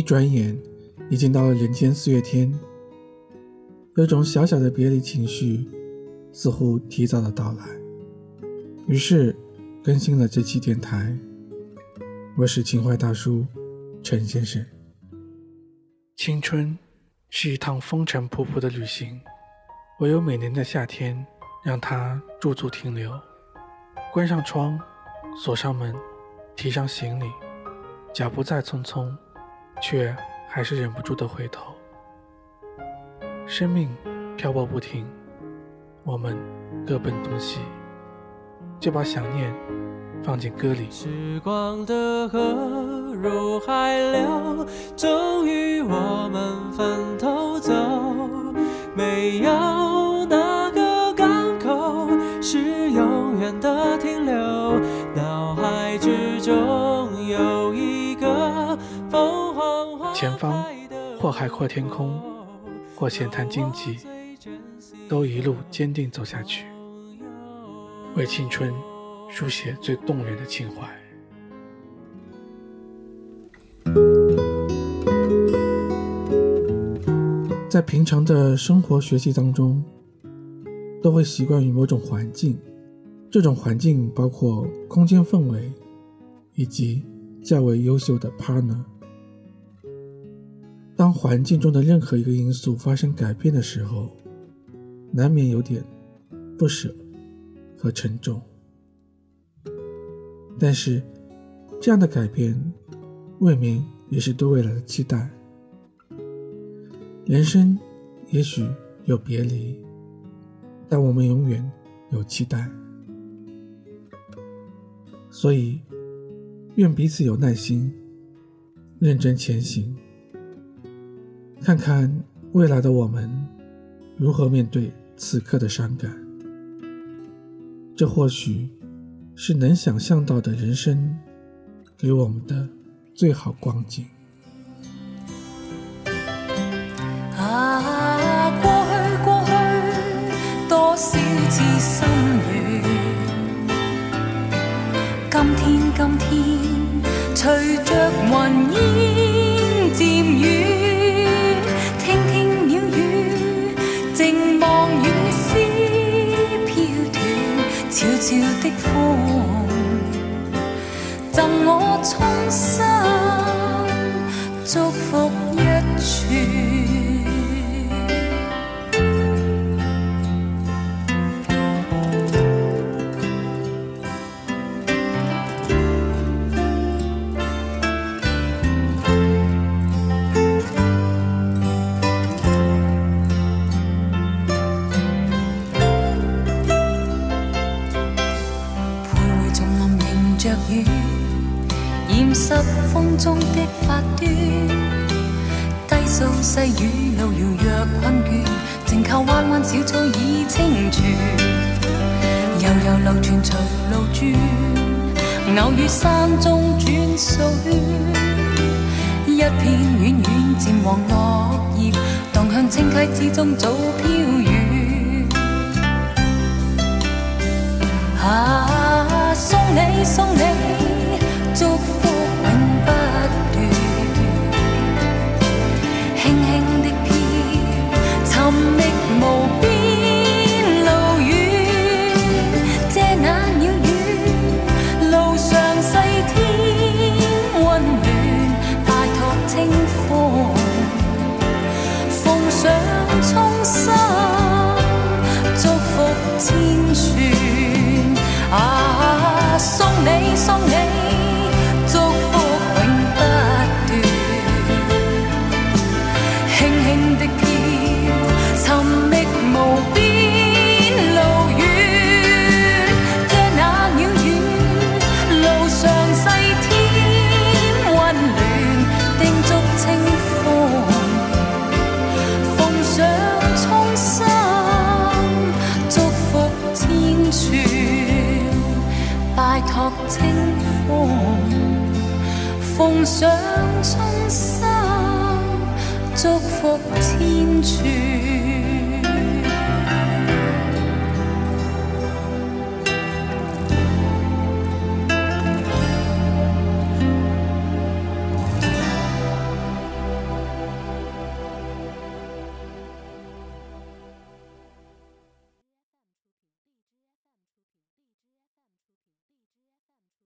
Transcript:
一转眼，已经到了人间四月天，有种小小的别离情绪，似乎提早的到来。于是，更新了这期电台。我是情怀大叔陈先生。青春是一趟风尘仆仆的旅行，唯有每年的夏天，让它驻足停留。关上窗，锁上门，提上行李，脚步再匆匆。却还是忍不住的回头。生命漂泊不停，我们各奔东西，就把想念放进歌里。时光的河入海流，终于我们分头走。没有或海阔天空，或闲谈经济，都一路坚定走下去，为青春书写最动人的情怀。在平常的生活学习当中，都会习惯于某种环境，这种环境包括空间氛围，以及较为优秀的 partner。当环境中的任何一个因素发生改变的时候，难免有点不舍和沉重。但是，这样的改变未免也是对未来的期待。人生也许有别离，但我们永远有期待。所以，愿彼此有耐心，认真前行。看看未来的我们如何面对此刻的伤感，这或许是能想象到的人生给我们的最好光景。啊，过去过去，多少次心软，今天今天，赠我衷心祝福一串。染湿风中的发端，低诉细雨路遥若困倦，静靠弯弯小草已清泉，悠悠流泉随路转，偶遇山中转数圈，一片远远渐黄落叶，荡向清溪之中早飘远。啊，送你送你奉上衷心祝福千串。